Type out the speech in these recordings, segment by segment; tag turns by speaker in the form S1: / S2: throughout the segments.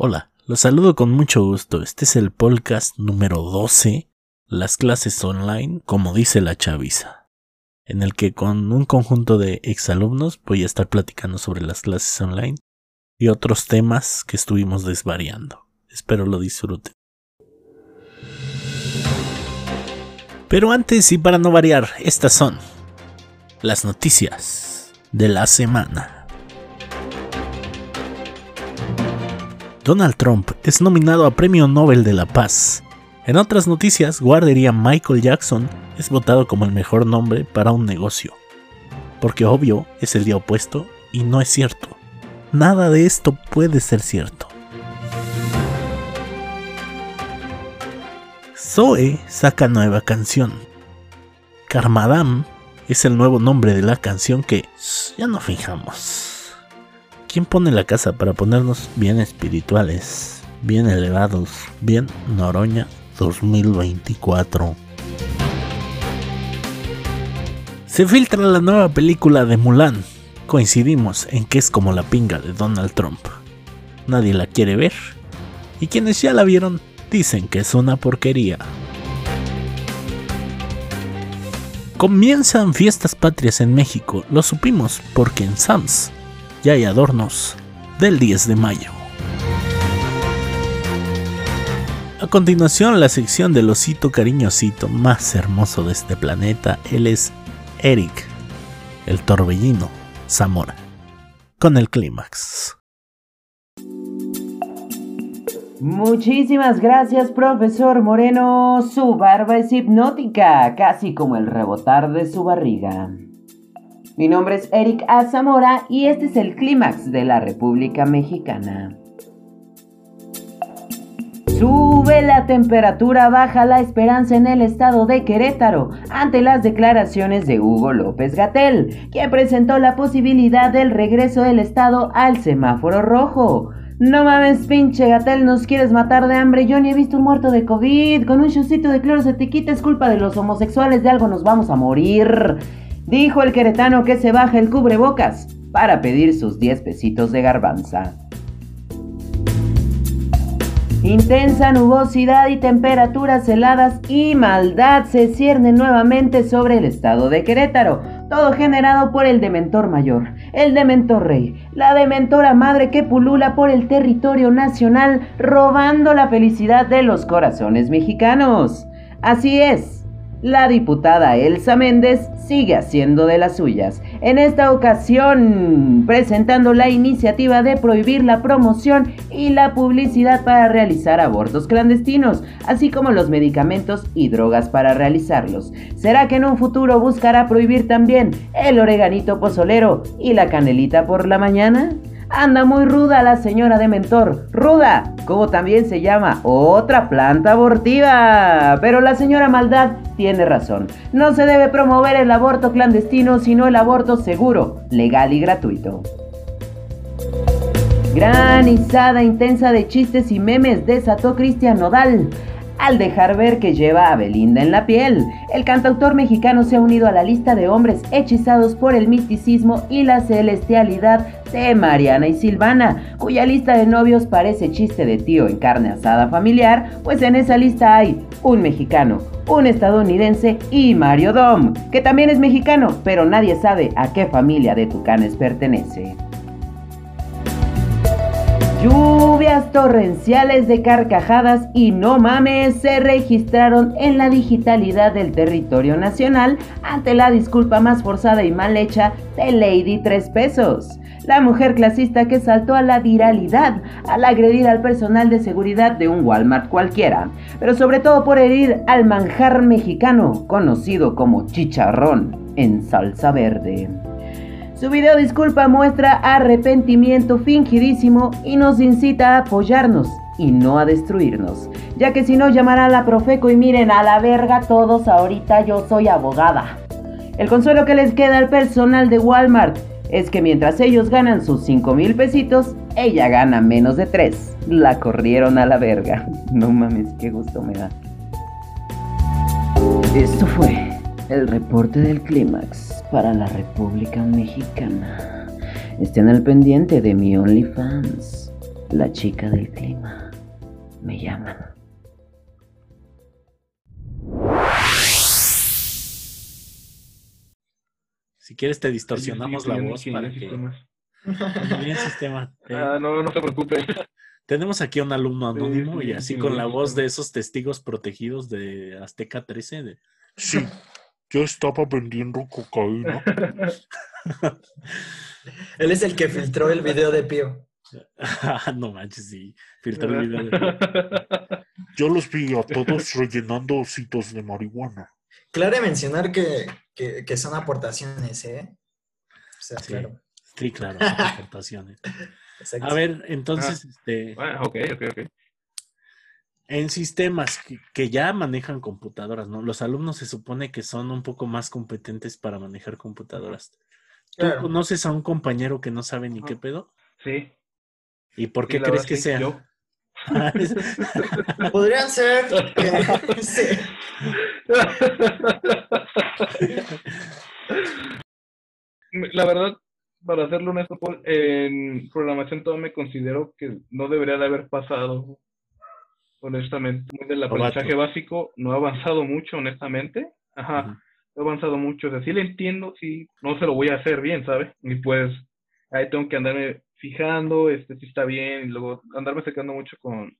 S1: Hola, los saludo con mucho gusto. Este es el podcast número 12, las clases online, como dice la chaviza, en el que con un conjunto de exalumnos voy a estar platicando sobre las clases online y otros temas que estuvimos desvariando. Espero lo disfruten. Pero antes y para no variar, estas son las noticias de la semana. Donald Trump es nominado a Premio Nobel de la Paz. En otras noticias, guardería Michael Jackson es votado como el mejor nombre para un negocio. Porque obvio es el día opuesto y no es cierto. Nada de esto puede ser cierto. Zoe saca nueva canción. Karmadam es el nuevo nombre de la canción que ya no fijamos. ¿Quién pone la casa para ponernos bien espirituales, bien elevados, bien Noroña 2024? Se filtra la nueva película de Mulan. Coincidimos en que es como la pinga de Donald Trump. Nadie la quiere ver. Y quienes ya la vieron dicen que es una porquería. Comienzan fiestas patrias en México, lo supimos porque en Sams y hay adornos del 10 de mayo. A continuación, la sección del osito cariñosito más hermoso de este planeta, él es Eric, el torbellino Zamora, con el clímax.
S2: Muchísimas gracias, profesor Moreno. Su barba es hipnótica, casi como el rebotar de su barriga. Mi nombre es Eric A. Zamora y este es el clímax de la República Mexicana. Sube la temperatura, baja la esperanza en el estado de Querétaro ante las declaraciones de Hugo López Gatel, quien presentó la posibilidad del regreso del estado al semáforo rojo. No mames, pinche Gatel, nos quieres matar de hambre. Yo ni he visto un muerto de COVID. Con un chocito de cloro se te quita, es culpa de los homosexuales, de algo nos vamos a morir. Dijo el queretano que se baja el cubrebocas para pedir sus 10 pesitos de garbanza. Intensa nubosidad y temperaturas heladas y maldad se ciernen nuevamente sobre el estado de Querétaro, todo generado por el dementor mayor, el dementor rey, la dementora madre que pulula por el territorio nacional robando la felicidad de los corazones mexicanos. Así es, la diputada Elsa Méndez sigue haciendo de las suyas, en esta ocasión presentando la iniciativa de prohibir la promoción y la publicidad para realizar abortos clandestinos, así como los medicamentos y drogas para realizarlos. ¿Será que en un futuro buscará prohibir también el oreganito pozolero y la canelita por la mañana? Anda muy ruda la señora de mentor. Ruda, como también se llama otra planta abortiva. Pero la señora Maldad tiene razón. No se debe promover el aborto clandestino, sino el aborto seguro, legal y gratuito. Granizada intensa de chistes y memes desató Cristian Nodal al dejar ver que lleva a Belinda en la piel. El cantautor mexicano se ha unido a la lista de hombres hechizados por el misticismo y la celestialidad de Mariana y Silvana, cuya lista de novios parece chiste de tío en carne asada familiar, pues en esa lista hay un mexicano, un estadounidense y Mario Dom, que también es mexicano, pero nadie sabe a qué familia de tucanes pertenece. Torrenciales de carcajadas y no mames se registraron en la digitalidad del territorio nacional ante la disculpa más forzada y mal hecha de Lady Tres Pesos, la mujer clasista que saltó a la viralidad al agredir al personal de seguridad de un Walmart cualquiera, pero sobre todo por herir al manjar mexicano conocido como chicharrón en salsa verde. Su video disculpa muestra arrepentimiento fingidísimo y nos incita a apoyarnos y no a destruirnos, ya que si no llamará a la Profeco y miren a la verga todos ahorita yo soy abogada. El consuelo que les queda al personal de Walmart es que mientras ellos ganan sus 5 mil pesitos, ella gana menos de 3. La corrieron a la verga. No mames, qué gusto me da. Esto fue el reporte del clímax para la República Mexicana. Estén al pendiente de mi OnlyFans. La chica del clima me llama.
S1: Si quieres te distorsionamos la voz para que... Bien sistema.
S3: Ah, no, no se preocupe.
S1: Tenemos aquí a un alumno anónimo
S3: Sí,
S1: y
S3: sí,
S1: así
S3: sí,
S1: con
S3: sí,
S1: la
S3: sí.
S1: voz de esos testigos protegidos de Azteca 13. de-
S4: Sí, yo estaba vendiendo cocaína.
S5: Él es el que filtró el video de Pío.
S1: Ah, no manches, sí. Filtró el video. de-
S4: Yo los vi a todos rellenando ositos de marihuana.
S5: Claro mencionar que, que, que son aportaciones, ¿eh? O sea,
S1: Sí.
S5: claro.
S1: Sí, claro, son aportaciones.
S5: exacto.
S1: A ver, entonces, este,
S3: Ah, ok, ok, ok.
S1: En sistemas que, que ya manejan computadoras, ¿no? Los alumnos se supone que son un poco más competentes para manejar computadoras. ¿Tú
S5: Claro.
S1: conoces a un compañero que no sabe ni qué
S3: Ajá.
S1: pedo?
S3: Sí.
S1: ¿Y por qué crees
S3: verdad,
S1: que
S3: sí,
S1: sea?
S3: Yo.
S5: Podrían ser. sí.
S3: La verdad, para serlo honesto, Paul, en programación todo me considero que no debería de haber pasado, honestamente. Muy del aprendizaje básico, no ha avanzado mucho, honestamente. Ajá, no ha avanzado mucho. O sea, sí le entiendo, sí, no se lo voy a hacer bien, ¿sabes? Y pues ahí tengo que andarme fijando, este, si está bien, y luego andarme sacando mucho con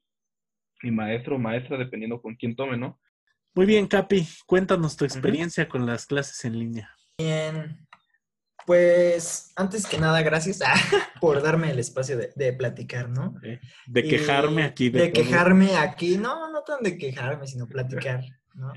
S3: mi maestro o maestra, dependiendo con quién tome, ¿no?
S1: Muy bien, Capi, cuéntanos tu experiencia con las clases en línea.
S5: Bien. Pues, antes que nada, gracias ah, por darme el espacio de, de platicar, ¿no?
S1: De
S5: Y
S1: quejarme aquí. De,
S5: quejarme aquí, no, no tan de quejarme, sino platicar, ¿no?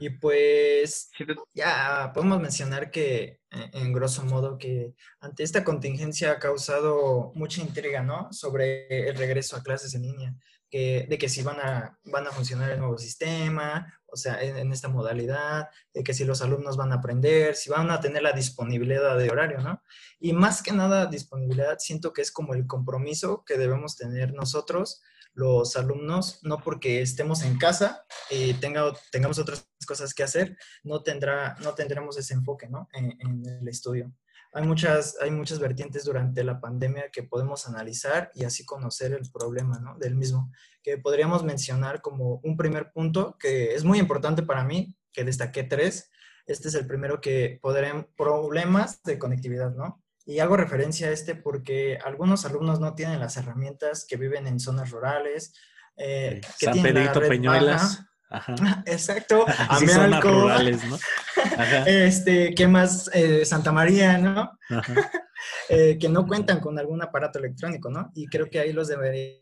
S5: Y pues, ya podemos mencionar que, eh, en grosso modo, que ante esta contingencia ha causado mucha intriga, ¿no? Sobre el regreso a clases en línea, que, de que si van a, van a funcionar el nuevo sistema, o sea, en, esta modalidad, de que si los alumnos van a aprender, si van a tener la disponibilidad de horario, ¿no? Y más que nada, disponibilidad, siento que es como el compromiso que debemos tener nosotros, los alumnos, no porque estemos en casa y tenga, tengamos otras cosas que hacer, no, tendrá, no tendremos ese enfoque ¿no? en, en el estudio. Hay muchas, hay muchas vertientes durante la pandemia que podemos analizar y así conocer el problema ¿no? del mismo, que podríamos mencionar como un primer punto que es muy importante para mí, que destaqué tres. Este es el primero que podrán problemas de conectividad, ¿no? Y hago referencia a este porque algunos alumnos no tienen las herramientas que viven en zonas rurales, eh, que
S1: San
S5: tienen la
S1: Pedrito
S5: red
S1: Peñuelas.
S5: baja.
S1: Ajá.
S5: Exacto,
S1: Sí, zonas rurales, ¿no? Ajá.
S5: este, ¿qué más? Eh, Santa María, ¿no?
S1: Ajá.
S5: Eh, que no cuentan con algún aparato electrónico, ¿no? Y creo que ahí los debería-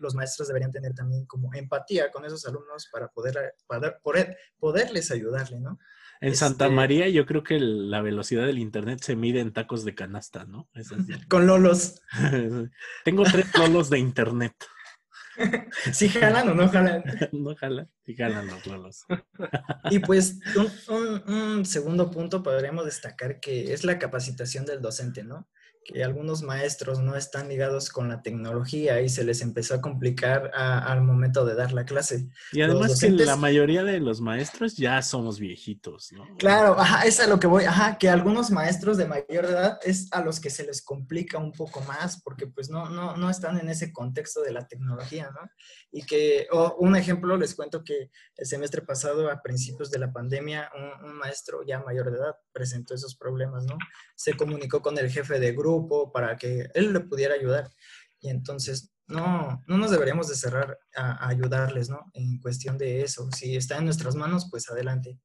S5: los maestros deberían tener también como empatía con esos alumnos para poder, para poder poderles ayudarle, ¿no?
S1: En Santa
S5: Este-
S1: María yo creo que la velocidad del internet se mide en tacos de canasta, ¿no? Es así.
S5: Con Lolos.
S1: Tengo tres lolos de internet.
S5: ¿Sí jalan o no jalan?
S1: no jala, sí jalan los lolos.
S5: Y pues un, un- un segundo punto podríamos destacar que es la capacitación del docente, ¿no? Que algunos maestros no están ligados con la tecnología y se les empezó a complicar a- al momento de dar la clase.
S1: Y además
S5: Los
S1: que
S5: docentes-
S1: la mayoría de los maestros ya somos viejitos, ¿no?
S5: Claro, ajá, es a lo que voy, ajá, que algunos maestros de mayor edad es a los que se les complica un poco más porque pues no, no, no están en ese contexto de la tecnología, ¿no? Y que, o un ejemplo, les cuento que el semestre pasado, a principios de la pandemia, un, un maestro ya mayor de edad presentó esos problemas, ¿no? Se comunicó con el jefe de grupo para que él le pudiera ayudar. Y entonces, no, no nos deberíamos de cerrar a, a ayudarles, ¿no? En cuestión de eso. Si está en nuestras manos, pues adelante.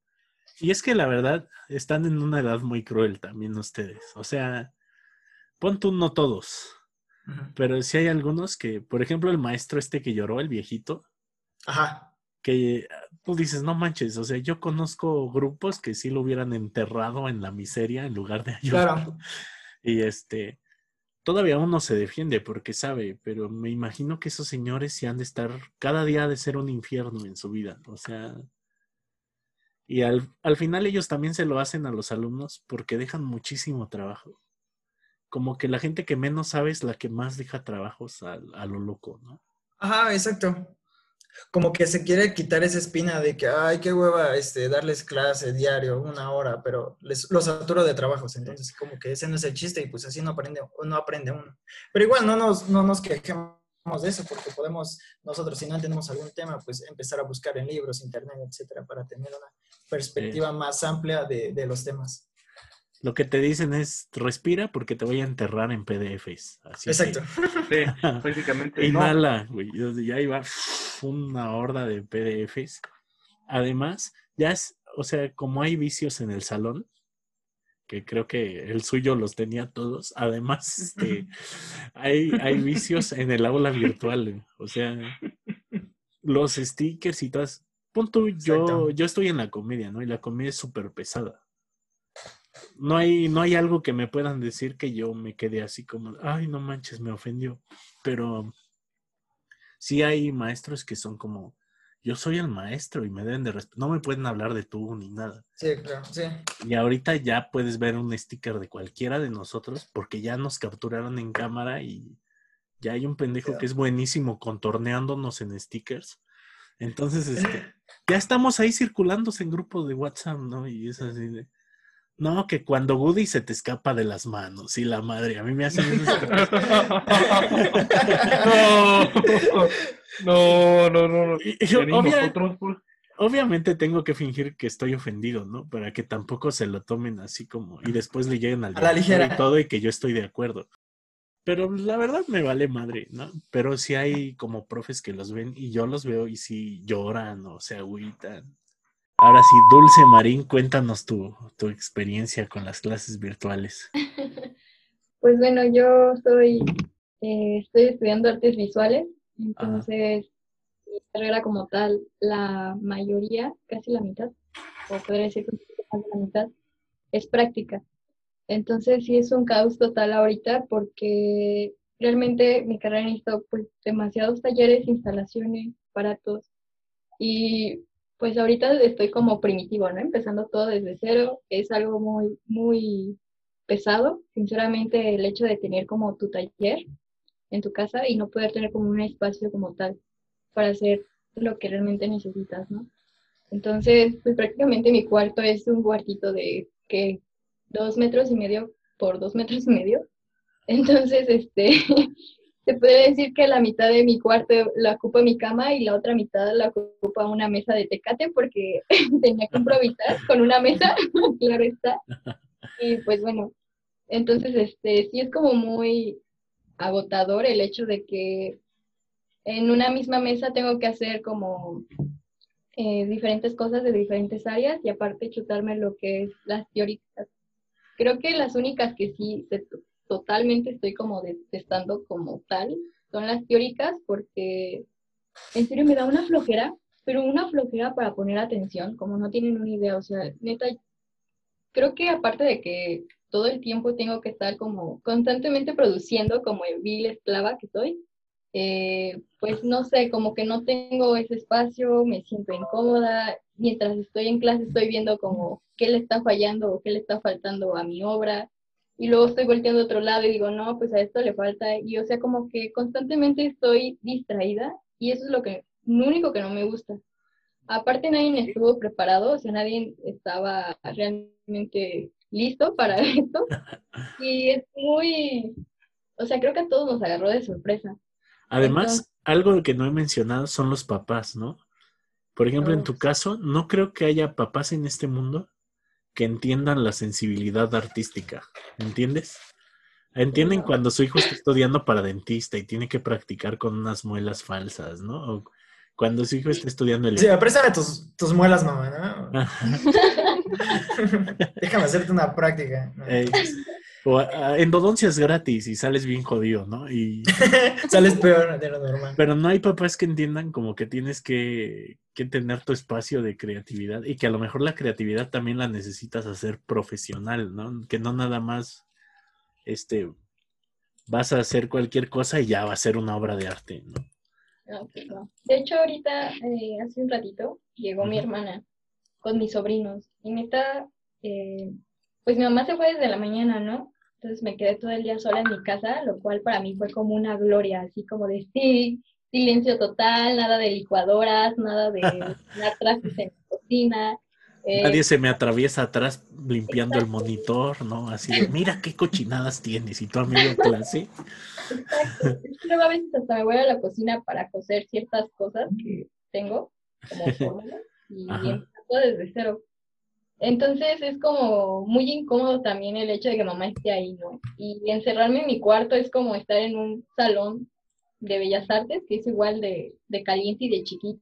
S1: Y es que la verdad, están en una edad muy cruel también ustedes. O sea, pon tú no todos,
S5: Ujú.
S1: pero sí hay algunos que, por ejemplo, el maestro este que lloró, el viejito,
S5: Ajá.
S1: que tú dices, no manches, o sea, yo conozco grupos que sí lo hubieran enterrado en la miseria en lugar de ayudar.
S5: Claro.
S1: Y este, todavía uno se defiende porque sabe, pero me imagino que esos señores sí han de estar, cada día de ser un infierno en su vida, o sea, y al, al final ellos también se lo hacen a los alumnos porque dejan muchísimo trabajo. Como que la gente que menos sabe es la que más deja trabajos a, a lo loco, ¿no?
S5: Ajá, exacto. Como que se quiere quitar esa espina de que, ay, qué hueva, este, darles clase diario, una hora, pero les, los saturo de trabajos. Entonces, como que ese no es el chiste y pues así no aprende, no aprende uno. Pero igual no nos, no nos quejemos de eso, porque podemos nosotros, si no entendemos algún tema, pues empezar a buscar en libros, internet, etcétera, para tener una perspectiva más amplia de, de, los temas.
S1: Lo que te dicen es respira porque te voy a enterrar en PDFs. Así
S5: Exacto.
S3: Sí, básicamente.
S1: Inhala, güey. Ya iba una horda de PDFs. Además, ya es, o sea, como hay vicios en el salón, que creo que el suyo los tenía todos. Además, este, hay, hay vicios en el aula virtual. O sea, los stickers y todas. Punto, yo, yo estoy en la comedia, ¿no? Y la comedia es súper pesada. No hay, no hay algo que me puedan decir que yo me quede así como, ay, no manches, me ofendió. Pero sí hay maestros que son como, yo soy el maestro y me deben de respetar. No me pueden hablar de tú ni nada.
S5: Sí, claro, sí.
S1: Y ahorita ya puedes ver un sticker de cualquiera de nosotros porque ya nos capturaron en cámara y ya hay un pendejo que es buenísimo contorneándonos en stickers. Entonces, este, ya estamos ahí circulándose en grupos de WhatsApp, ¿no? Y es así de... No, que cuando Woody se te escapa de las manos y la madre, a mí me hacen
S3: no, no, no, no.
S1: obviamente tengo que fingir que estoy ofendido, ¿no? Para que tampoco se lo tomen así como y después le lleguen al
S5: a la ligera
S1: y todo y que yo estoy de acuerdo. Pero la verdad me vale madre, ¿no? Pero sí hay como profes que los ven y yo los veo y sí lloran o se agüitan. Ahora sí, Dulce Marín, cuéntanos tu, tu experiencia con las clases virtuales.
S6: Pues bueno, yo soy, eh, estoy estudiando artes visuales, entonces mi carrera como tal, la mayoría, casi la mitad, o podría decir que más de la mitad, es práctica. Entonces sí es un caos total ahorita porque realmente mi carrera necesita pues demasiados talleres, instalaciones, aparatos y pues ahorita estoy como primitivo, ¿no? Empezando todo desde cero, es algo muy, muy pesado, sinceramente, el hecho de tener como tu taller en tu casa y no poder tener como un espacio como tal para hacer lo que realmente necesitas, ¿no? Entonces, pues prácticamente mi cuarto es un cuartito de que dos metros y medio por dos metros y medio. Entonces, este, se puede decir que la mitad de mi cuarto la ocupa mi cama y la otra mitad la ocupa una mesa de tecate porque tenía que improvisar con una mesa, claro está. Y pues bueno, entonces este sí es como muy agotador el hecho de que en una misma mesa tengo que hacer como eh, diferentes cosas de diferentes áreas y aparte chutarme lo que es las teóricas. Creo que las únicas que sí se totalmente estoy como detestando como tal son las teóricas porque en serio me da una flojera, pero una flojera para poner atención, como no tienen una idea, o sea, neta, creo que aparte de que todo el tiempo tengo que estar como constantemente produciendo como el vil esclava que soy, eh, pues no sé, como que no tengo ese espacio, me siento incómoda, mientras estoy en clase estoy viendo como qué le está fallando o qué le está faltando a mi obra, y luego estoy volteando a otro lado y digo, no, pues a esto le falta, y o sea, como que constantemente estoy distraída y eso es lo que, lo único que no me gusta. Aparte nadie estuvo preparado, o sea, nadie estaba realmente listo para esto y es muy, o sea, creo que a todos nos agarró de sorpresa.
S1: Además, algo que no he mencionado son los papás, ¿no? Por ejemplo, en tu caso, no creo que haya papás en este mundo que entiendan la sensibilidad artística, ¿entiendes? Entienden cuando su hijo está estudiando para dentista y tiene que practicar con unas muelas falsas, ¿no? O cuando su hijo está estudiando el...
S5: Sí, préstame tus, tus muelas, mamá, ¿no? Déjame hacerte una práctica.
S1: O endodoncia es gratis y sales bien jodido, ¿no? Y
S5: sales peor de lo normal.
S1: Pero no hay papás que entiendan como que tienes que, que, tener tu espacio de creatividad y que a lo mejor la creatividad también la necesitas hacer profesional, ¿no? Que no nada más este vas a hacer cualquier cosa y ya va a ser una obra de arte, ¿no?
S6: De hecho, ahorita, eh, hace un ratito, llegó mi hermana con mis sobrinos y me está, eh, pues mi mamá se fue desde la mañana, ¿no? Entonces me quedé todo el día sola en mi casa, lo cual para mí fue como una gloria, así como de sí, silencio total, nada de licuadoras, nada de trastes en la cocina. Eh,
S1: Nadie se me atraviesa atrás limpiando el monitor, ¿no? Así de, mira qué cochinadas tienes y tu amigo en clase.
S6: Exacto. Luego a veces hasta me voy a la cocina para coser ciertas cosas que tengo, como fórmulas, y empiezo desde cero. Entonces es como muy incómodo también el hecho de que mamá esté ahí, ¿no? Y encerrarme en mi cuarto es como estar en un salón de bellas artes, que es igual de, de caliente y de chiquito.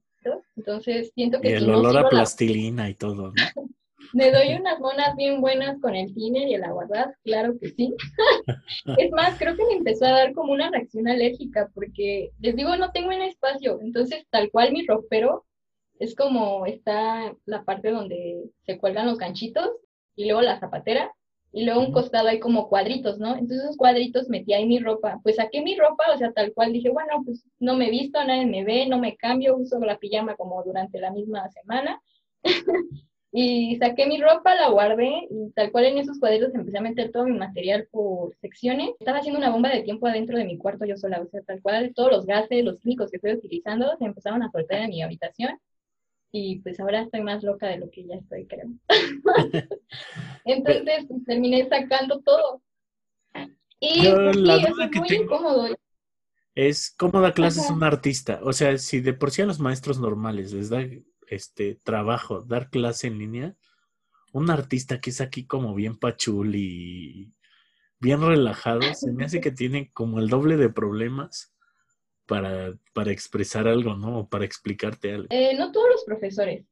S6: Entonces siento
S1: Y
S6: que
S1: el
S6: si no
S1: olor a
S6: la-
S1: plastilina y todo, ¿no?
S6: me doy unas monas bien buenas con el tiner y el aguardaz, claro que sí. es más, creo que me empezó a dar como una reacción alérgica, porque les digo, no tengo un espacio, entonces tal cual mi ropero es como está la parte donde se cuelgan los ganchitos y luego la zapatera y luego un costado hay como cuadritos, ¿no? Entonces esos cuadritos metí ahí mi ropa, pues saqué mi ropa, o sea, tal cual dije, bueno, pues no me visto, nadie me ve, no me cambio, uso la pijama como durante la misma semana. Y saqué mi ropa, la guardé y tal cual en esos cuadritos empecé a meter todo mi material por secciones. Estaba haciendo una bomba de tiempo adentro de mi cuarto yo sola, o sea, tal cual todos los gases, los químicos que estoy utilizando se empezaron a soltar en mi habitación y pues ahora estoy más loca de lo que ya estoy, creo. Entonces pues, terminé sacando todo. Y
S1: Yo
S6: pues,
S1: la duda
S6: es
S1: que
S6: muy
S1: tengo-
S6: incómodo.
S1: Es cómo da clases
S6: Ajá.
S1: un artista. O sea, si de por sí a los maestros normales les da este trabajo dar clase en línea, un artista que es aquí como bien pachul y bien relajado, se me hace que tiene como el doble de problemas para, para expresar algo, ¿no? O para explicarte algo.
S6: Eh, no todos los profesores,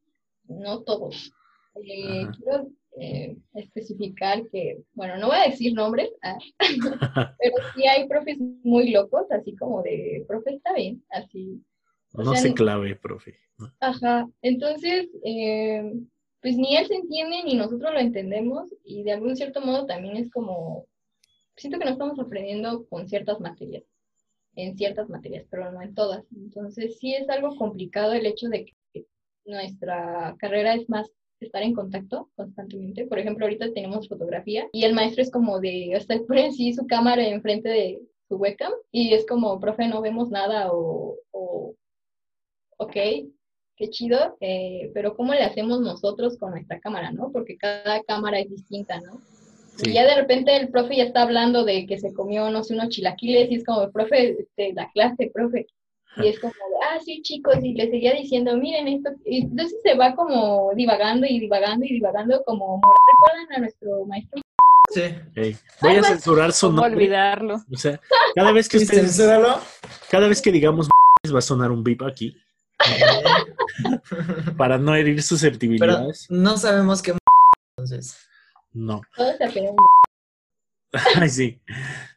S6: no todos. Eh, quiero eh, especificar que, bueno, no voy a decir nombres, ah, pero sí hay profes muy locos, así como de, profe, está bien, así. O
S1: No
S6: sea,
S1: se clave, profe. ¿no?
S6: Ajá, entonces, eh, pues ni él se entiende ni nosotros lo entendemos y de algún cierto modo también es como, siento que no estamos aprendiendo con ciertas materias, en ciertas materias, pero no en todas. Entonces sí es algo complicado el hecho de que nuestra carrera es más estar en contacto constantemente. Por ejemplo, ahorita tenemos fotografía y el maestro es como de, o sea, pone así su cámara enfrente de su webcam y es como, profe, no vemos nada o, o ok, qué chido, eh, pero ¿cómo le hacemos nosotros con nuestra cámara, no? Porque cada cámara es distinta, ¿no?
S1: Sí.
S6: Y ya de repente el profe ya está hablando de que se comió, no sé, unos chilaquiles y es como, profe, este, la clase, profe. Y es como, ah, sí, chicos, y le seguía diciendo, miren esto. Y entonces se va como divagando y divagando y divagando, como, ¿recuerdan a nuestro maestro?
S5: Sí.
S1: Voy a censurar su
S7: ¿Cómo
S1: nombre.
S7: olvidarlo?
S1: O sea, cada vez que ustedes,
S5: censúralo.
S1: cada vez que digamos va a sonar un beep aquí para no herir
S5: Pero
S1: susceptibilidades.
S5: no sabemos qué entonces.
S1: No.
S6: Todos.
S1: Ay, sí.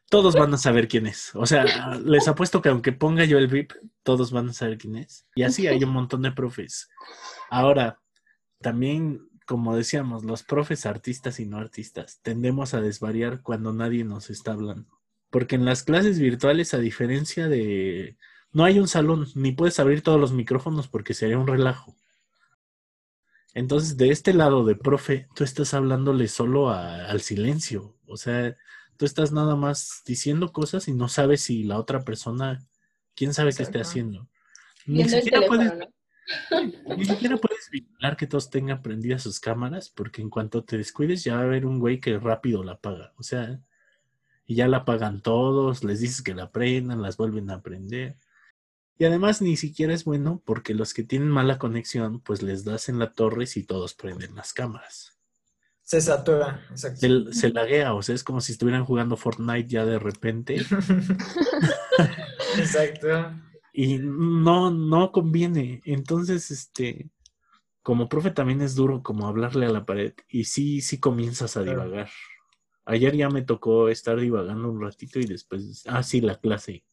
S1: Todos van a saber quién es. O sea, les apuesto que aunque ponga yo el beep, todos van a saber quién es. Y así hay un montón de profes. Ahora, también, como decíamos, los profes artistas y no artistas, tendemos a desvariar cuando nadie nos está hablando. Porque en las clases virtuales, a diferencia de... No hay un salón, ni puedes abrir todos los micrófonos porque sería un relajo. Entonces, de este lado de profe, tú estás hablándole solo a- al silencio. O sea, tú estás nada más diciendo cosas y no sabes si la otra persona, quién sabe qué esté haciendo. Ni siquiera, puedes,
S6: ¿no?
S1: ni siquiera puedes vigilar que todos tengan prendidas sus cámaras, porque en cuanto te descuides ya va a haber un güey que rápido la apaga. O sea, y ya la apagan todos, les dices que la prendan, las vuelven a prender. Y además ni siquiera es bueno porque los que tienen mala conexión, pues les das en la torre y todos prenden las cámaras.
S5: Se satura, exacto.
S1: Se, se laguea, o sea, es como si estuvieran jugando Fortnite ya de repente.
S5: exacto.
S1: Y no, no conviene. Entonces, este, como profe también es duro como hablarle a la pared y sí, sí comienzas a divagar. Ayer ya me tocó estar divagando un ratito y después, ah, sí, la clase.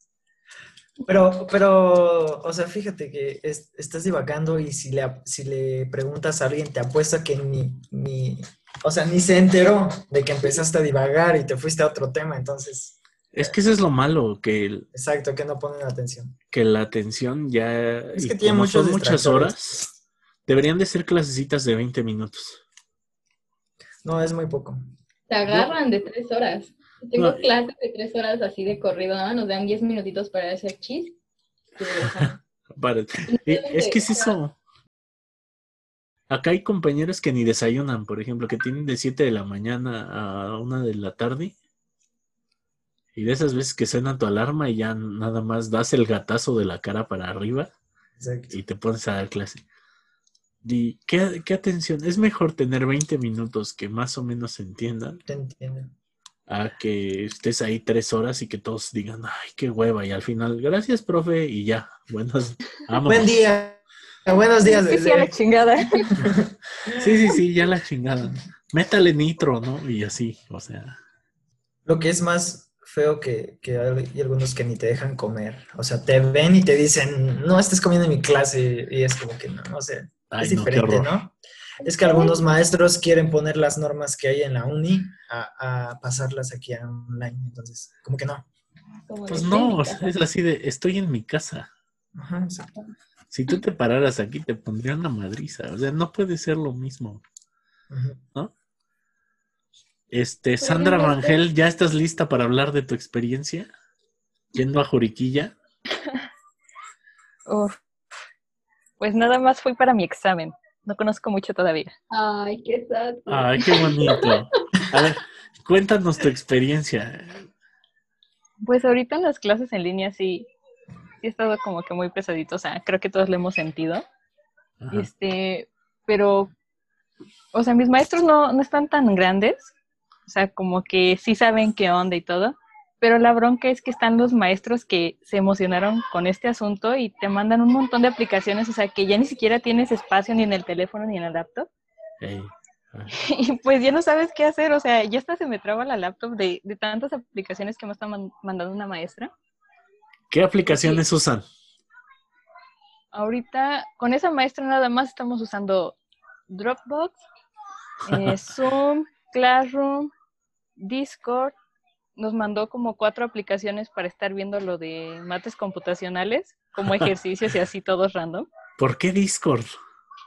S5: Pero, pero, o sea, fíjate que es- estás divagando y si le, si le preguntas a alguien, te apuesto que ni, ni, o sea, ni se enteró de que empezaste a divagar y te fuiste a otro tema. Entonces,
S1: Es que eso es lo malo, que, el-
S5: exacto, que no ponen atención.
S1: que la atención ya...
S5: Es que tiene muchos
S1: son muchas horas. Deberían de ser clasecitas de 20 minutos.
S5: No, es muy poco.
S6: Se agarran de tres horas. Tengo
S1: No.
S6: clases de tres horas así de corrido, nada más nos dan diez minutitos para hacer chis. Y.
S1: Para-
S6: Y
S1: Eh, Es que es eso. Acá hay compañeros que ni desayunan, por ejemplo, que tienen de 7 de la mañana a 1 de la tarde. Y de esas veces que suena tu alarma y ya nada más das el gatazo de la cara para arriba
S5: Exacto.
S1: y te pones a dar clase. Di, ¿qué, qué atención? Es mejor tener 20 minutos que más o menos se entiendan
S5: Te entiendo.
S1: A que estés ahí tres horas y que todos digan, ay, qué hueva. Y al final, gracias, profe, y ya. Buenos.
S5: Buen día. Buenos días.
S7: Sí, sí, a la chingada.
S1: Sí, sí, sí, ya la chingada. Métale nitro, ¿no? Y así, o sea.
S5: Lo que es más feo que, que hay algunos que ni te dejan comer. O sea, te ven y te dicen, no estés comiendo en mi clase. Y es como que no, o sea,
S1: Ay,
S5: es
S1: no, qué
S5: diferente. ¿no? Es que algunos maestros quieren poner las normas que hay en la uni a, a pasarlas aquí a online. Entonces, como que no.
S6: Como
S1: Pues no, es así de, estoy en mi casa.
S5: Ajá, exacto.
S1: Si tú te pararas aquí, te pondría una madriza. O sea, no puede ser lo mismo.
S5: Ujú.
S1: Este, Sandra
S6: no.
S1: Rangel, ¿ya estás lista para hablar de tu experiencia? Yendo a Juriquilla.
S7: Uf. Pues nada más fui para mi examen. No conozco mucho todavía.
S6: Ay, qué sad.
S1: Ay, qué bonito. A ver, cuéntanos tu experiencia.
S7: Pues ahorita en las clases en línea sí, sí he estado como que muy pesadito. O sea, creo que todos lo hemos sentido.
S1: Ajá.
S7: Este, pero, o sea, mis maestros no, no están tan grandes. O sea, como que sí saben qué onda y todo. Pero la bronca es que están los maestros que se emocionaron con este asunto y te mandan un montón de aplicaciones. O sea, que ya ni siquiera tienes espacio ni en el teléfono ni en el laptop.
S1: Ay.
S7: Y pues ya no sabes qué hacer. O sea, ya hasta se me traba la laptop de, de tantas aplicaciones que me está man- mandando una maestra.
S1: ¿Qué aplicaciones usan?
S7: Ahorita con esa maestra nada más estamos usando Dropbox, eh, Zoom, Classroom, Discord. Nos mandó como cuatro aplicaciones para estar viendo lo de mates computacionales, como ejercicios y así todos random.
S1: ¿Por qué Discord?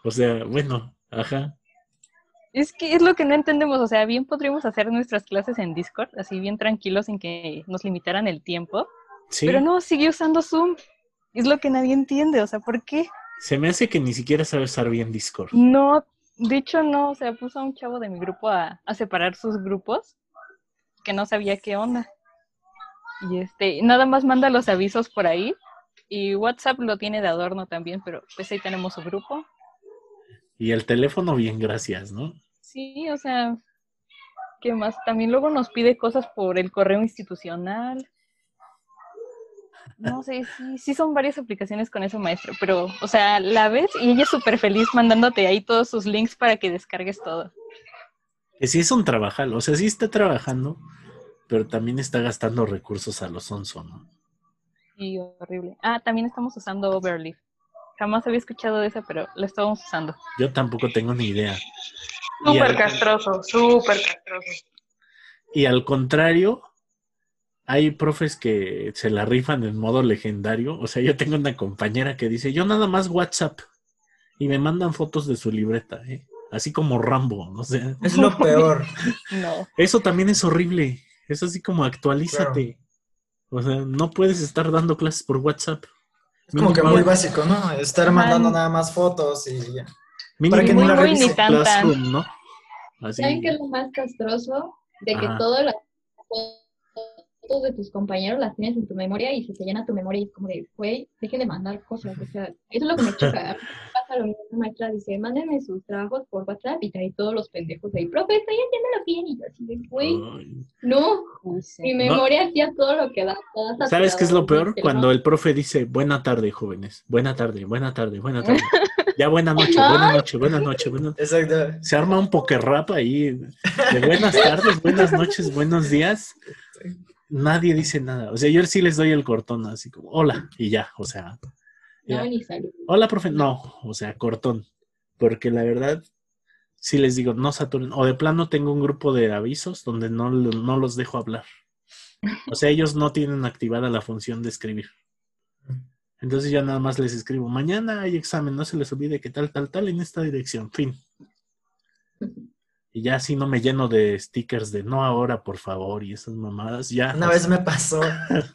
S1: O sea, bueno, ajá.
S7: Es que es lo que no entendemos, o sea, bien podríamos hacer nuestras clases en Discord, así bien tranquilos sin que nos limitaran el tiempo,
S1: Sí,
S7: pero no, sigue usando Zoom. Es lo que nadie entiende, o sea, ¿por qué?
S1: se me hace que ni siquiera sabe usar bien Discord.
S7: No, de hecho no, o sea, puso a un chavo de mi grupo a, a separar sus grupos, que no sabía qué onda. Y este, nada más manda los avisos por ahí. Y WhatsApp lo tiene de adorno también, pero pues ahí tenemos su grupo.
S1: Y el teléfono, bien, gracias, ¿no?
S7: Sí, o sea, ¿qué más? También luego nos pide cosas por el correo institucional. No sé, sí, sí son varias aplicaciones con eso, maestro, pero, o sea, la ves y ella es súper feliz mandándote ahí todos sus links para que descargues todo.
S1: Que sí es un trabajal, o sea, sí está trabajando, pero también está gastando recursos a los sonso, ¿no?
S7: Y horrible. Ah, también estamos usando Overleaf. Jamás había escuchado de esa, pero la estamos usando.
S1: Yo tampoco tengo ni idea.
S7: Súper
S1: al-
S7: castroso, súper castroso.
S1: Y al contrario, hay profes que se la rifan en modo legendario. O sea, yo tengo una compañera que dice, yo nada más WhatsApp. Y me mandan fotos de su libreta, ¿eh? Así como Rambo, no sé.
S5: Es lo peor.
S7: No.
S1: Eso también es horrible. Es así como actualízate. O sea, no puedes estar dando clases por WhatsApp.
S5: Es como que muy básico, ¿no? Estar mandando nada más fotos y ya.
S1: mínimo
S5: Para que
S7: Muy,
S5: no la
S7: muy, ni
S5: revise.
S1: Classroom, ¿no? Así.
S6: ¿Saben qué es lo más castroso? De que
S1: Ajá.
S6: todas las fotos de tus compañeros las tienes en tu memoria y se te llena tu memoria y es como de, güey, dejen de mandar cosas. O sea, eso es lo que me choca. A mí me pasa lo mismo, la maestra dice, mándenme sus trabajos por WhatsApp y trae todos los pendejos de ahí, profe, estoy haciéndolo bien. Y yo así de, güey, no, mi memoria hacía todo lo que da.
S1: ¿Sabes qué es lo peor?
S6: ¿no?
S1: Cuando el profe dice, buena tarde, jóvenes. Buena tarde, buena tarde, buena tarde. Ya buena noche, buena noche, buena noche, buena
S5: Exacto.
S1: Se arma un poker rap ahí de buenas tardes, buenas noches, buenos días. Nadie dice nada. O sea, yo sí les doy el cortón, así como, hola, y ya, o sea.
S6: No, ni salud.
S1: Hola, profe. No, o sea, cortón. Porque la verdad, sí les digo, no saturen. O de plano tengo un grupo de avisos donde no, no los dejo hablar. O sea, ellos no tienen activada la función de escribir. Entonces ya nada más les escribo, mañana hay examen, no se les olvide que tal, tal, tal en esta dirección, fin. Y ya así no me lleno de stickers de no ahora, por favor, y esas mamadas, ya.
S5: Una vez me pasó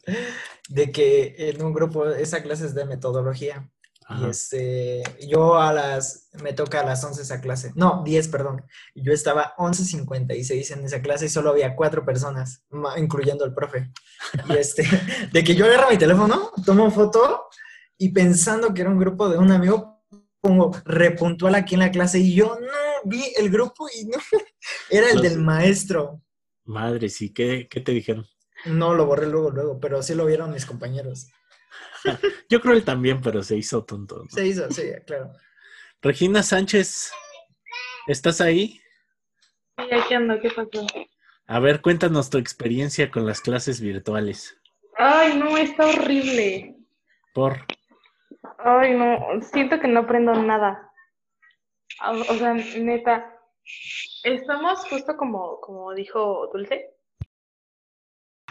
S5: de que en un grupo, esa clase es de metodología, Y este, yo a las, me toca a las 11 esa clase. No, 10, perdón. Yo estaba 11.56 en esa clase y solo había cuatro personas, incluyendo el profe. Y este, de que yo agarro mi teléfono, tomo foto y pensando que era un grupo de un amigo, pongo repuntual aquí en la clase y yo no vi el grupo y no, era el del maestro.
S1: Madre, sí, ¿qué, qué te dijeron?
S5: No, lo borré luego, luego, pero sí lo vieron mis compañeros.
S1: Yo creo él también, pero se hizo tonto.
S5: Se hizo, sí, claro.
S1: Regina Sánchez, ¿estás ahí?
S8: Sí, aquí ando, ¿qué pasó?
S1: A ver, cuéntanos tu experiencia con las clases virtuales.
S8: Ay, no, está horrible.
S1: ¿Por?
S8: Ay, no, siento que no aprendo nada. O sea, neta, estamos justo como, como dijo Dulce.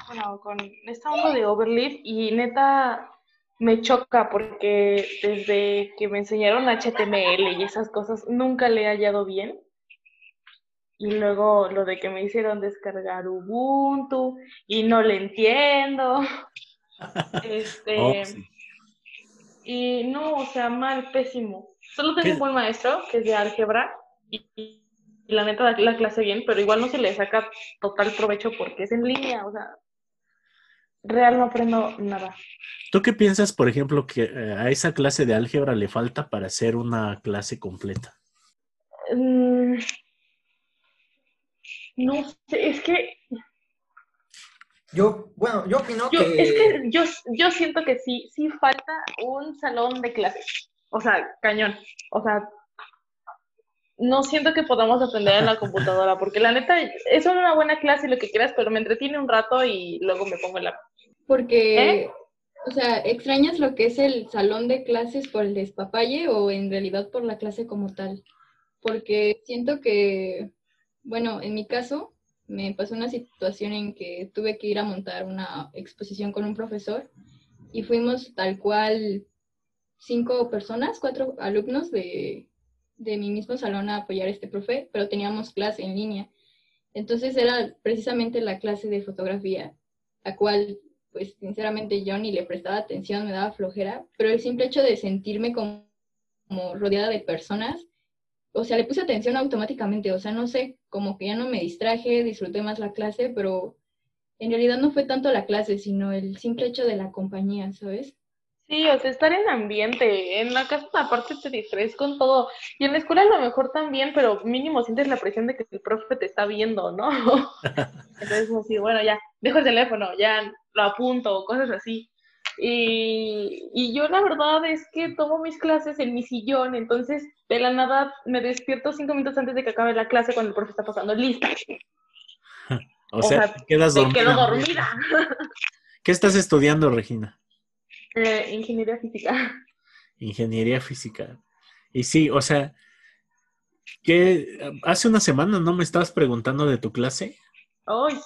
S8: Con esta onda de Overleaf y neta, me choca porque desde que me enseñaron HTML y esas cosas nunca le he hallado bien. Y luego lo de que me hicieron descargar Ubuntu y no le entiendo. este
S1: Oh,
S8: y no, o sea, mal, pésimo. Solo tengo un buen maestro que es de álgebra y, y la neta da la clase bien, pero igual no se le saca total provecho porque es en línea, o sea, real no aprendo nada.
S1: ¿Tú qué piensas, por ejemplo, que eh, a esa clase de álgebra le falta para hacer una clase completa?
S8: Mm, no sé, es que
S5: Yo, bueno, yo opino
S8: yo,
S5: que...
S8: es que yo, yo siento que sí, sí falta un salón de clases. O sea, cañón. O sea, no siento que podamos aprender en la computadora, porque la neta es una buena clase y lo que quieras, pero me entretiene un rato y luego me pongo en la...
S6: Porque,
S8: ¿Eh?
S6: o sea, ¿extrañas lo que es el salón de clases por el despapalle o en realidad por la clase como tal? Porque siento que, bueno, en mi caso, me pasó una situación en que tuve que ir a montar una exposición con un profesor y fuimos tal cual cinco personas, cuatro alumnos de, de mi mismo salón a apoyar a este profe, pero teníamos clase en línea. Entonces era precisamente la clase de fotografía, la cual, pues sinceramente yo ni le prestaba atención, me daba flojera, pero el simple hecho de sentirme como, rodeada de personas, o sea, le puse atención automáticamente, o sea, no sé, como que ya no me distraje, disfruté más la clase, pero en realidad no fue tanto la clase, sino el simple hecho de la compañía, ¿sabes?
S8: Sí, o sea, estar en ambiente. En la casa aparte te distraes con todo. Y en la escuela a lo mejor también, pero mínimo sientes la presión de que el profe te está viendo, ¿no? Entonces, así, bueno, ya, dejo el teléfono, ya lo apunto, cosas así. Y, y yo la verdad es que tomo mis clases en mi sillón, entonces de la nada me despierto cinco minutos antes de que acabe la clase cuando el profe está pasando lista.
S1: O sea, te quedas dormida.
S8: quedo dormida.
S1: ¿Qué estás estudiando, Regina?
S8: Eh, ingeniería física.
S1: Ingeniería física. Y sí, o sea, que hace una semana no me estabas preguntando de tu clase
S8: Ay,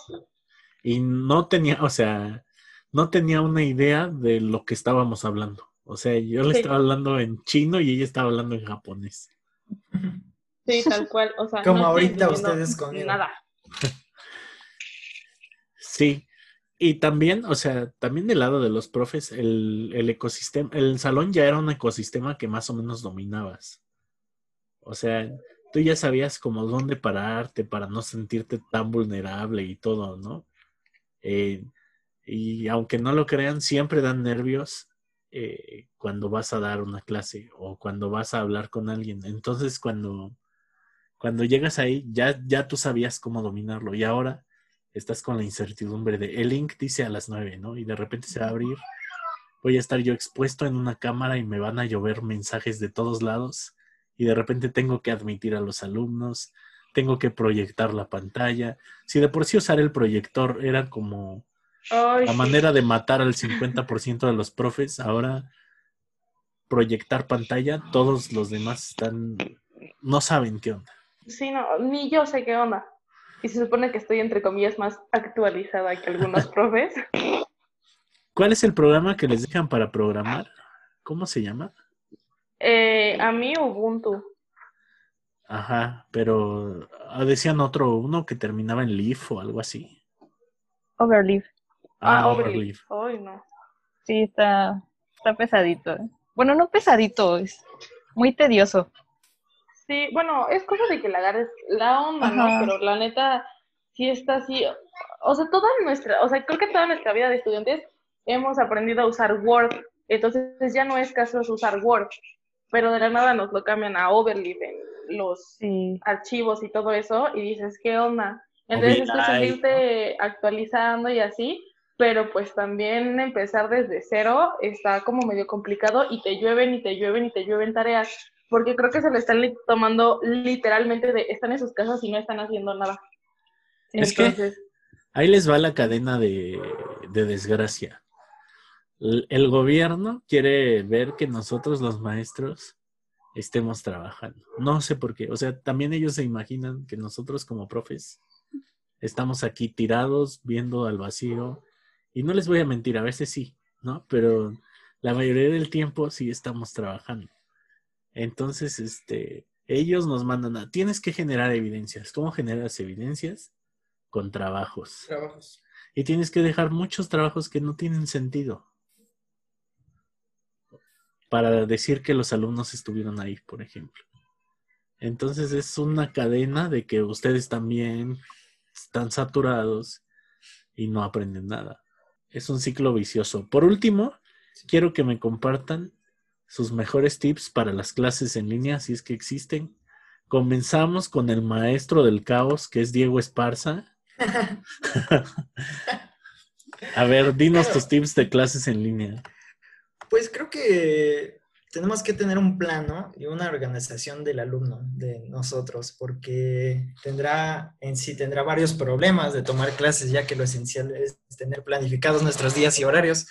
S1: y no tenía, o sea, no tenía una idea de lo que estábamos hablando. O sea, yo le
S8: Sí.
S1: estaba hablando en chino y ella estaba hablando en japonés.
S8: Sí, tal cual. O sea,
S5: Como
S8: no
S5: ahorita ustedes conmigo.
S8: Nada.
S1: Sí. Y también, o sea, también del lado de los profes, el, el ecosistema, el salón ya era un ecosistema que más o menos dominabas. O sea, tú ya sabías como dónde pararte para no sentirte tan vulnerable y todo, ¿no? Eh, y aunque no lo crean, siempre dan nervios eh, cuando vas a dar una clase o cuando vas a hablar con alguien. Entonces, cuando, cuando llegas ahí, ya, ya tú sabías cómo dominarlo. Y ahora estás con la incertidumbre de el link dice a las 9, ¿no? Y de repente se va a abrir. Voy a estar yo expuesto en una cámara y me van a llover mensajes de todos lados. Y de repente tengo que admitir a los alumnos, tengo que proyectar la pantalla. Si de por sí usar el proyector era como la
S8: sí.
S1: manera de matar al 50% de los profes, ahora proyectar pantalla, todos los demás están, no saben qué onda.
S8: Sí, no, ni yo sé qué onda. Y se supone que estoy, entre comillas, más actualizada que algunos profes.
S1: ¿Cuál es el programa que les dejan para programar? ¿Cómo se llama?
S8: Eh, a mí Ubuntu.
S1: Ajá, pero ah, decían otro, uno que terminaba en Leaf o algo así.
S7: Overleaf.
S1: Ah,
S8: Overleaf.
S1: Overleaf.
S8: Ay, no.
S7: Sí, está, está pesadito. ¿eh? bueno, no pesadito, es muy tedioso.
S8: Sí, bueno, es cosa de que le agarres la onda, ¿no? Pero la neta, sí está así. O sea, toda nuestra, o sea, creo que toda nuestra vida de estudiantes hemos aprendido a usar Word. Entonces ya no es caso usar Word. Pero de la nada nos lo cambian a Overleaf en los
S7: Sí.
S8: archivos y todo eso. Y dices, ¿qué onda? Entonces es que seguirte actualizando y así. Pero pues también empezar desde cero está como medio complicado y te llueven y te llueven y te llueven tareas porque creo que se lo están li- tomando literalmente de están en sus casas y no están haciendo nada.
S1: Es que-
S8: Entonces,
S1: Ahí les va la cadena de, de desgracia. El, el gobierno quiere ver que nosotros los maestros estemos trabajando. No sé por qué. O sea, también ellos se imaginan que nosotros como profes estamos aquí tirados viendo al vacío. Y no les voy a mentir, a veces sí, ¿no? Pero la mayoría del tiempo sí estamos trabajando. Entonces, este, ellos nos mandan a, tienes que generar evidencias. ¿Cómo generas evidencias? Con trabajos.
S5: Trabajos.
S1: Y tienes que dejar muchos trabajos que no tienen sentido. Para decir que los alumnos estuvieron ahí, por ejemplo. Entonces es una cadena de que ustedes también están saturados y no aprenden nada. Es un ciclo vicioso. Por último, quiero que me compartan sus mejores tips para las clases en línea, si es que existen. Comenzamos con el maestro del caos, que es Diego Esparza. A ver, dinos
S5: Claro.
S1: tus tips de clases en línea.
S5: Pues creo que tenemos que tener un plano y una organización del alumno, de nosotros, porque tendrá en sí tendrá varios problemas de tomar clases, ya que lo esencial es tener planificados nuestros días y horarios.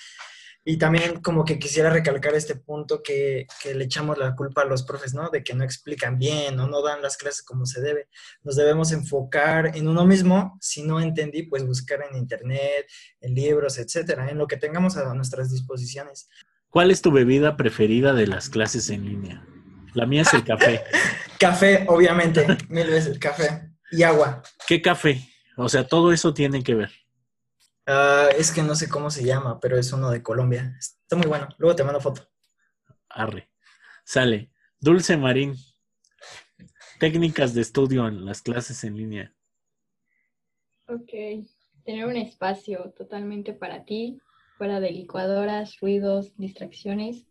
S5: Y también como que quisiera recalcar este punto que, que le echamos la culpa a los profes, ¿no? De que no explican bien o no dan las clases como se debe. Nos debemos enfocar en uno mismo. Si no entendí, pues buscar en internet, en libros, etcétera, en lo que tengamos a nuestras disposiciones.
S1: ¿Cuál es tu bebida preferida de las clases en línea? La mía es el café.
S5: Café, obviamente, mil veces café y agua.
S1: ¿Qué café? O sea, todo eso tiene que ver.
S5: Ah, es que no sé cómo se llama, pero es uno de Colombia. Está muy bueno. Luego te mando foto.
S1: Arre. Sale. Dulce Marín. Técnicas de estudio en las clases en línea.
S6: Ok, tener un espacio totalmente para ti, fuera de licuadoras, ruidos, distracciones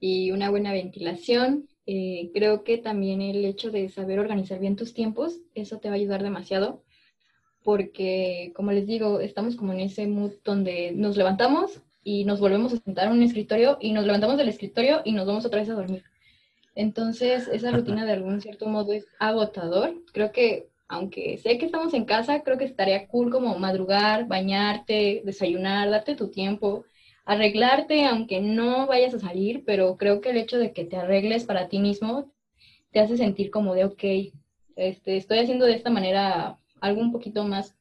S6: y una buena ventilación. Eh, creo que también el hecho de saber organizar bien tus tiempos, eso te va a ayudar demasiado, porque como les digo, estamos como en ese mood donde nos levantamos y nos volvemos a sentar en un escritorio y nos levantamos del escritorio y nos vamos otra vez a dormir. Entonces, esa rutina de algún cierto modo es agotador. Creo que, aunque sé que estamos en casa, creo que estaría cool como madrugar, bañarte, desayunar, darte tu tiempo, arreglarte, aunque no vayas a salir, pero creo que el hecho de que te arregles para ti mismo te hace sentir como de, ok, este, estoy haciendo de esta manera algo un poquito más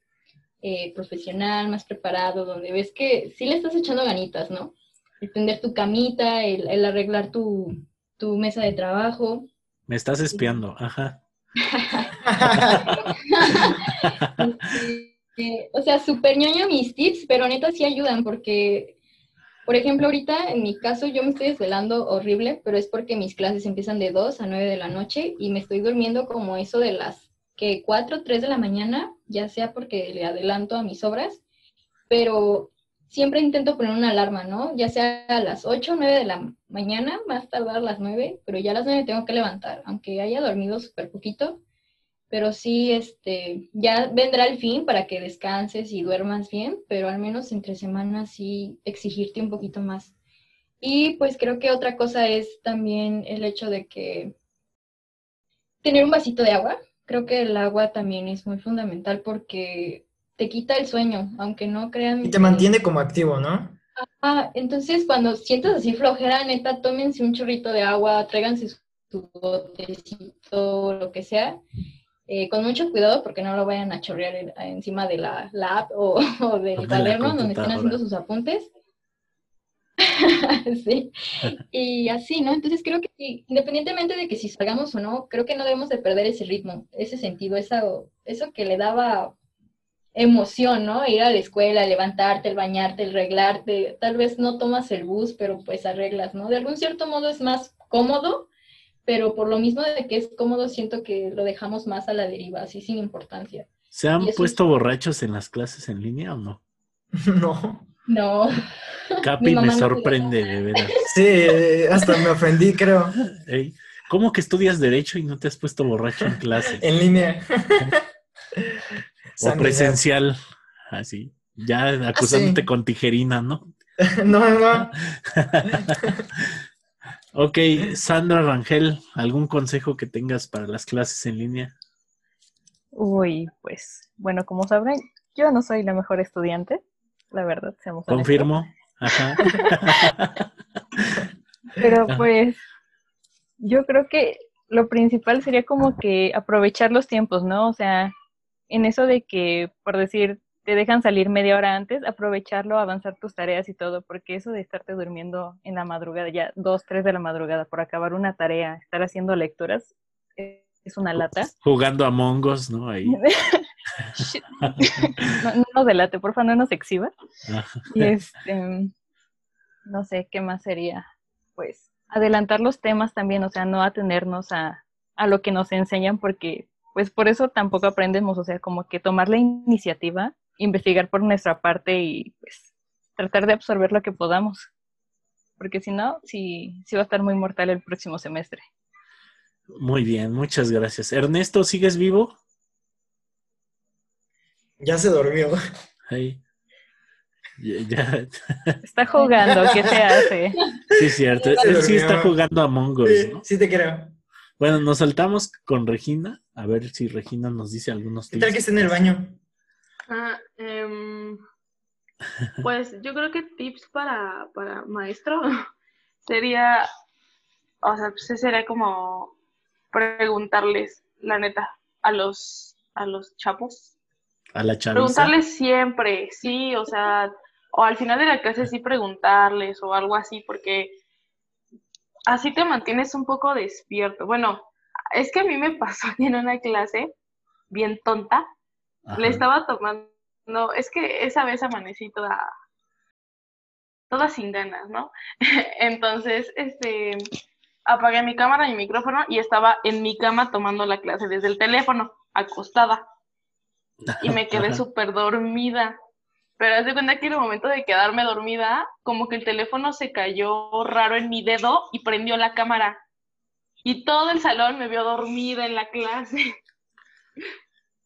S6: eh, profesional, más preparado, donde ves que sí le estás echando ganitas, ¿no? El tender tu camita, el, el arreglar tu, tu mesa de trabajo.
S1: Me estás espiando. Ajá.
S6: O sea, súper ñoño mis tips, pero neta sí ayudan porque, por ejemplo, ahorita en mi caso yo me estoy desvelando horrible, pero es porque mis clases empiezan de 2 a 9 de la noche y me estoy durmiendo como eso de las que 4, 3 de la mañana, ya sea porque le adelanto a mis obras, pero siempre intento poner una alarma, ¿no? Ya sea a las 8 o 9 de la mañana, más tardar las 9, pero ya a las 9 tengo que levantar, aunque haya dormido súper poquito, pero sí, este, ya vendrá el fin para que descanses y duermas bien, pero al menos entre semanas sí exigirte un poquito más. Y pues creo que otra cosa es también el hecho de que tener un vasito de agua, creo que el agua también es muy fundamental porque te quita el sueño, aunque no crean.
S5: Y te mantiene como activo, ¿no?
S6: Ah, entonces cuando sientas así flojera, neta, tómense un chorrito de agua, tráiganse su, su botecito, lo que sea, eh, con mucho cuidado porque no lo vayan a chorrear en- encima de la, la app o, o del
S1: O de
S6: cuaderno donde estén haciendo sus apuntes. sí, y así, ¿no? Entonces creo que independientemente de que si salgamos o no, creo que no debemos de perder ese ritmo, ese sentido, esa, eso que le daba emoción, ¿no? Ir a la escuela, levantarte, el bañarte, el arreglarte. Tal vez no tomas el bus, pero pues arreglas, ¿no? De algún cierto modo es más cómodo, pero por lo mismo de que es cómodo, siento que lo dejamos más a la deriva, así sin importancia.
S1: ¿Se han puesto
S6: es-
S1: borrachos en las clases en línea o no?
S5: No.
S6: No.
S1: Capi me
S6: no
S1: sorprende, de veras.
S5: Sí, eh, hasta me ofendí, creo.
S1: ¿Cómo que estudias Derecho y no te has puesto borracho en clases?
S5: En línea.
S1: O presencial, así. Ya acusándote
S5: sí.
S1: con tijerina, ¿no?
S5: No, no.
S1: ok, Sandra Rangel, ¿algún consejo que tengas para las clases en línea?
S7: Uy, pues, bueno, como sabrán, yo no soy la mejor estudiante, la verdad, seamos.
S1: Confirmo. Ajá.
S7: Pero pues, yo creo que lo principal sería como que aprovechar los tiempos, ¿no? O sea, en eso de que, por decir, te dejan salir media hora antes, aprovecharlo, avanzar tus tareas y todo, porque eso de estarte durmiendo en la madrugada, ya dos, tres de la madrugada, por acabar una tarea, estar haciendo lecturas, es una lata.
S1: Jugando a Mongos, ¿no? Ahí.
S7: Shit. no, no nos delate, por favor, no nos exhiba. Y este, no sé, ¿qué más sería? Pues adelantar los temas también, o sea, no atenernos a, a lo que nos enseñan porque, pues por eso tampoco aprendemos, o sea, como que tomar la iniciativa, investigar por nuestra parte y pues tratar de absorber lo que podamos. Porque si no, sí, sí va a estar muy mortal el próximo semestre.
S1: Muy bien, muchas gracias. Ernesto, ¿sigues vivo?
S5: Ya se durmió.
S1: Ahí. Ya, ya.
S7: Está jugando, ¿qué se hace?
S1: Sí, es cierto. Él sí está jugando a Mongos,
S5: Sí,
S1: ¿no?
S5: sí te creo.
S1: Bueno, nos saltamos con Regina. A ver si Regina nos dice algunos
S5: ¿Qué tal que
S1: tips.
S5: esté en el baño?
S8: Ah, em, pues yo creo que tips para, para maestro sería, o sea, pues sería como preguntarles, la neta, a los, a los chapos.
S1: A la chaviza.
S8: Preguntarles siempre, sí, o sea, o al final de la clase sí preguntarles o algo así, porque así te mantienes un poco despierto. Bueno, es que a mí me pasó en una clase bien tonta,
S1: Ajá.
S8: le estaba tomando, es que esa vez amanecí toda, toda sin ganas, ¿no? Entonces, este, apagué mi cámara y mi micrófono y estaba en mi cama tomando la clase desde el teléfono, acostada, y me quedé súper dormida. Pero haz de cuenta que en el momento de quedarme dormida, como que el teléfono se cayó raro en mi dedo y prendió la cámara. Y todo el salón me vio dormida en la clase.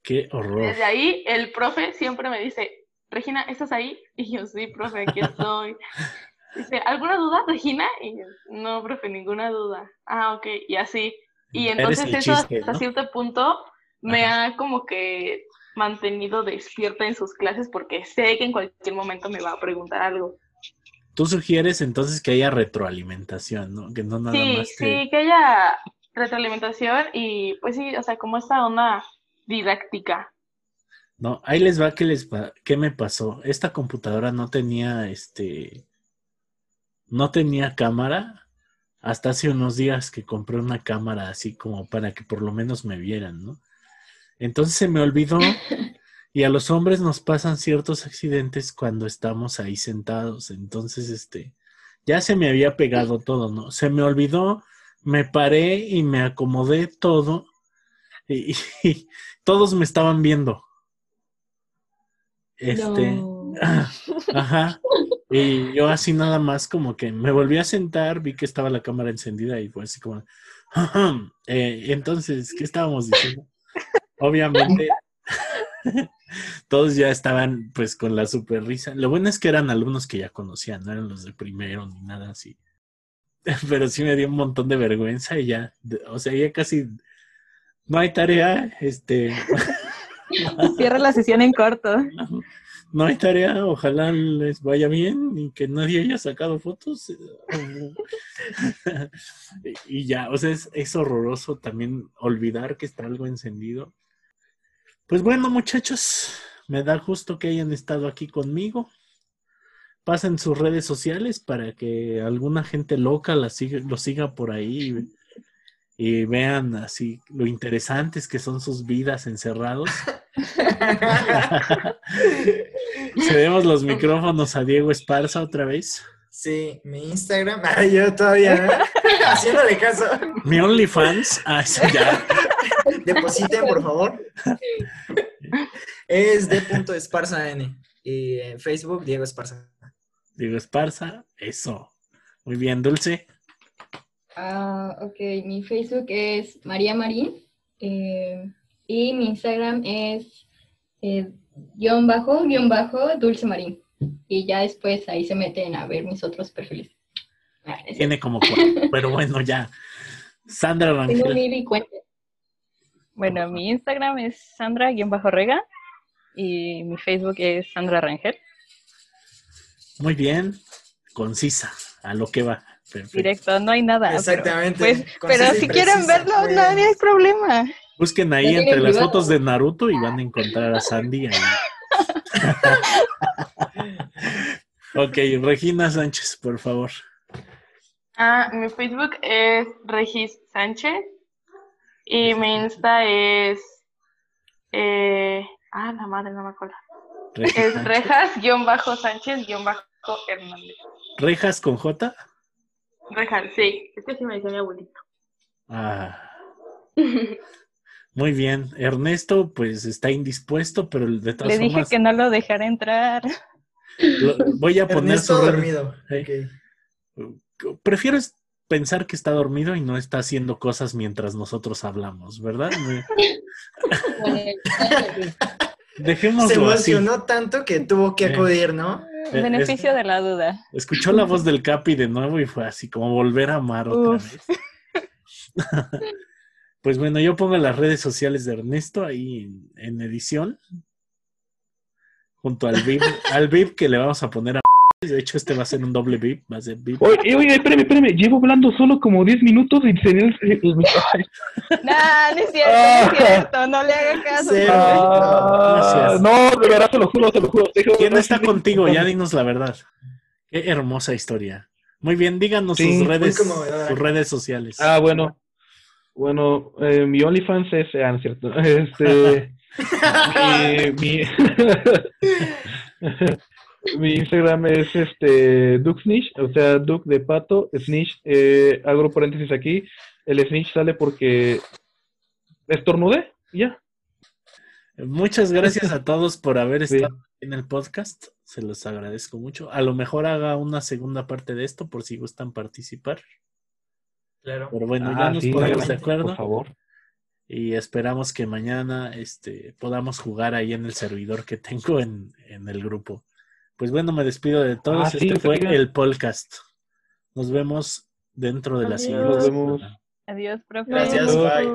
S1: Qué horror.
S8: Desde ahí, el profe siempre me dice, Regina, ¿estás ahí? Y yo, sí, profe, aquí estoy. Dice, ¿alguna duda, Regina? Y yo, no, profe, ninguna duda. Ah, ok, y así. Y entonces eso
S1: chiste,
S8: hasta
S1: ¿no?
S8: cierto punto me
S1: Ajá.
S8: ha como que mantenido despierta en sus clases porque sé que en cualquier momento me va a preguntar algo.
S1: Tú sugieres entonces que haya retroalimentación, ¿no? Que no nada
S8: Sí,
S1: más te...
S8: sí, que haya retroalimentación y pues sí, o sea, como esta onda didáctica.
S1: No, ahí les va qué les qué me pasó. Esta computadora no tenía este no tenía cámara hasta hace unos días que compré una cámara así como para que por lo menos me vieran, ¿no? Entonces se me olvidó y a los hombres nos pasan ciertos accidentes cuando estamos ahí sentados. Entonces, este, ya se me había pegado todo, ¿no? Se me olvidó, me paré y me acomodé todo y, y todos me estaban viendo. Este,
S6: No.
S1: ajá. Y yo así nada más como que me volví a sentar, vi que estaba la cámara encendida y fue así como, "Ajá, eh, entonces, ¿qué estábamos diciendo? Obviamente, todos ya estaban pues con la super risa. Lo bueno es que eran alumnos que ya conocían, no eran los de primero ni nada así. Pero sí me dio un montón de vergüenza y ya, o sea, ya casi no hay tarea, este,
S7: Cierra la sesión en corto.
S1: no hay tarea, ojalá les vaya bien y que nadie haya sacado fotos. y ya, o sea, es, es horroroso también olvidar que está algo encendido. Pues bueno, muchachos, me da gusto que hayan estado aquí conmigo. Pasen sus redes sociales para que alguna gente loca la siga, lo siga por ahí y vean así lo interesantes que son sus vidas encerrados. Cedemos los micrófonos a Diego Esparza otra vez.
S5: Sí, mi Instagram. Ay, yo todavía ¿eh? haciéndole caso.
S1: Mi OnlyFans. Ah, sí, ya.
S5: Depositen, por favor. Es de punto Esparza N. Y en Facebook, Diego Esparza.
S1: Diego Esparza, eso. Muy bien, Dulce.
S6: Ah, ok, mi Facebook es María Marín eh, y mi Instagram es eh, guion bajo, guion bajo, Dulce Marín. Y ya después ahí se meten a ver mis otros perfiles. Ah,
S1: Tiene como cuatro, pero bueno, ya. Sandra
S6: Tengo
S1: Rangel.
S6: mil y cuenta.
S7: Bueno, mi Instagram es Sandra-Rega y mi Facebook es Sandra Rangel.
S1: Muy bien. Concisa, a lo que va. Perfecto.
S7: Directo, no hay nada. pero-
S5: Exactamente.
S7: Pues,
S5: Concisa
S7: pero si quieren verlo,
S5: muy
S7: no, hay problema.
S1: Busquen ahí entre las
S6: privado.
S1: fotos de Naruto y van a encontrar a Sandy ahí. ok, Regina Sánchez, por favor.
S8: Ah, mi Facebook es Regis Sánchez y mi Insta es... Eh, ah, la madre, no me acuerdo. Es
S1: Sánchez.
S8: Rejas-Sánchez-Hernández.
S1: ¿Rejas con J?
S8: Rejas, sí. Es que sí me decía mi abuelito.
S1: Ah. Muy bien. Ernesto, pues está indispuesto, pero de todas
S7: Le dije
S1: formas
S7: que no lo dejara entrar.
S1: lo- voy a poner
S5: Ernesto
S1: su
S5: dormido.
S1: Sí.
S5: Ok.
S1: Prefiero pensar que está dormido y no está haciendo cosas mientras nosotros hablamos, ¿verdad?
S5: Se
S1: Dejémoslo así.
S5: emocionó tanto que tuvo que
S1: Sí.
S5: acudir, ¿no?
S1: Eh,
S7: Beneficio de la duda.
S1: Escuchó la voz del Capi de nuevo y fue así como volver a amar otra
S7: Uf.
S1: vez. pues bueno, yo pongo las redes sociales de Ernesto ahí en, en edición. Junto al VIP, al VIP que le vamos a poner a. De hecho, este va a ser un doble VIP, va a ser VIP.
S3: Oye, oye, espérame, espérame. Llevo hablando solo como 10 minutos y ay,
S7: No, no es cierto, no es cierto, no le haga caso.
S5: Sí.
S3: ah. No, de verdad, te lo juro, te lo juro. Dejo-
S1: ¿Quién está contigo? Ya dinos la verdad. Qué hermosa historia. Muy bien, díganos
S3: Sí,
S1: sus redes, sus redes sociales.
S3: Ah, bueno. Bueno, eh, mi OnlyFans es, ah, no es cierto. Este, mi, mi, mi Instagram es este Duke Snitch, o sea, Duke de pato, Snitch, eh, hago paréntesis aquí, el Snitch sale porque estornudé, ya.
S1: Muchas gracias a todos por haber
S3: Sí.
S1: estado en el podcast. Se los agradezco mucho. A lo mejor haga una segunda parte de esto por si gustan participar.
S5: Claro.
S1: Pero bueno, ya
S3: Ah,
S1: nos
S3: sí,
S1: ponemos de acuerdo
S3: Por favor.
S1: y esperamos que mañana este, podamos jugar ahí en el servidor que tengo en, en el grupo. Pues bueno, me despido de todos.
S3: Ah, sí,
S1: este fue el podcast. Nos vemos dentro de la siguiente
S3: Nos vemos.
S7: Adiós, profe.
S5: Gracias, bye.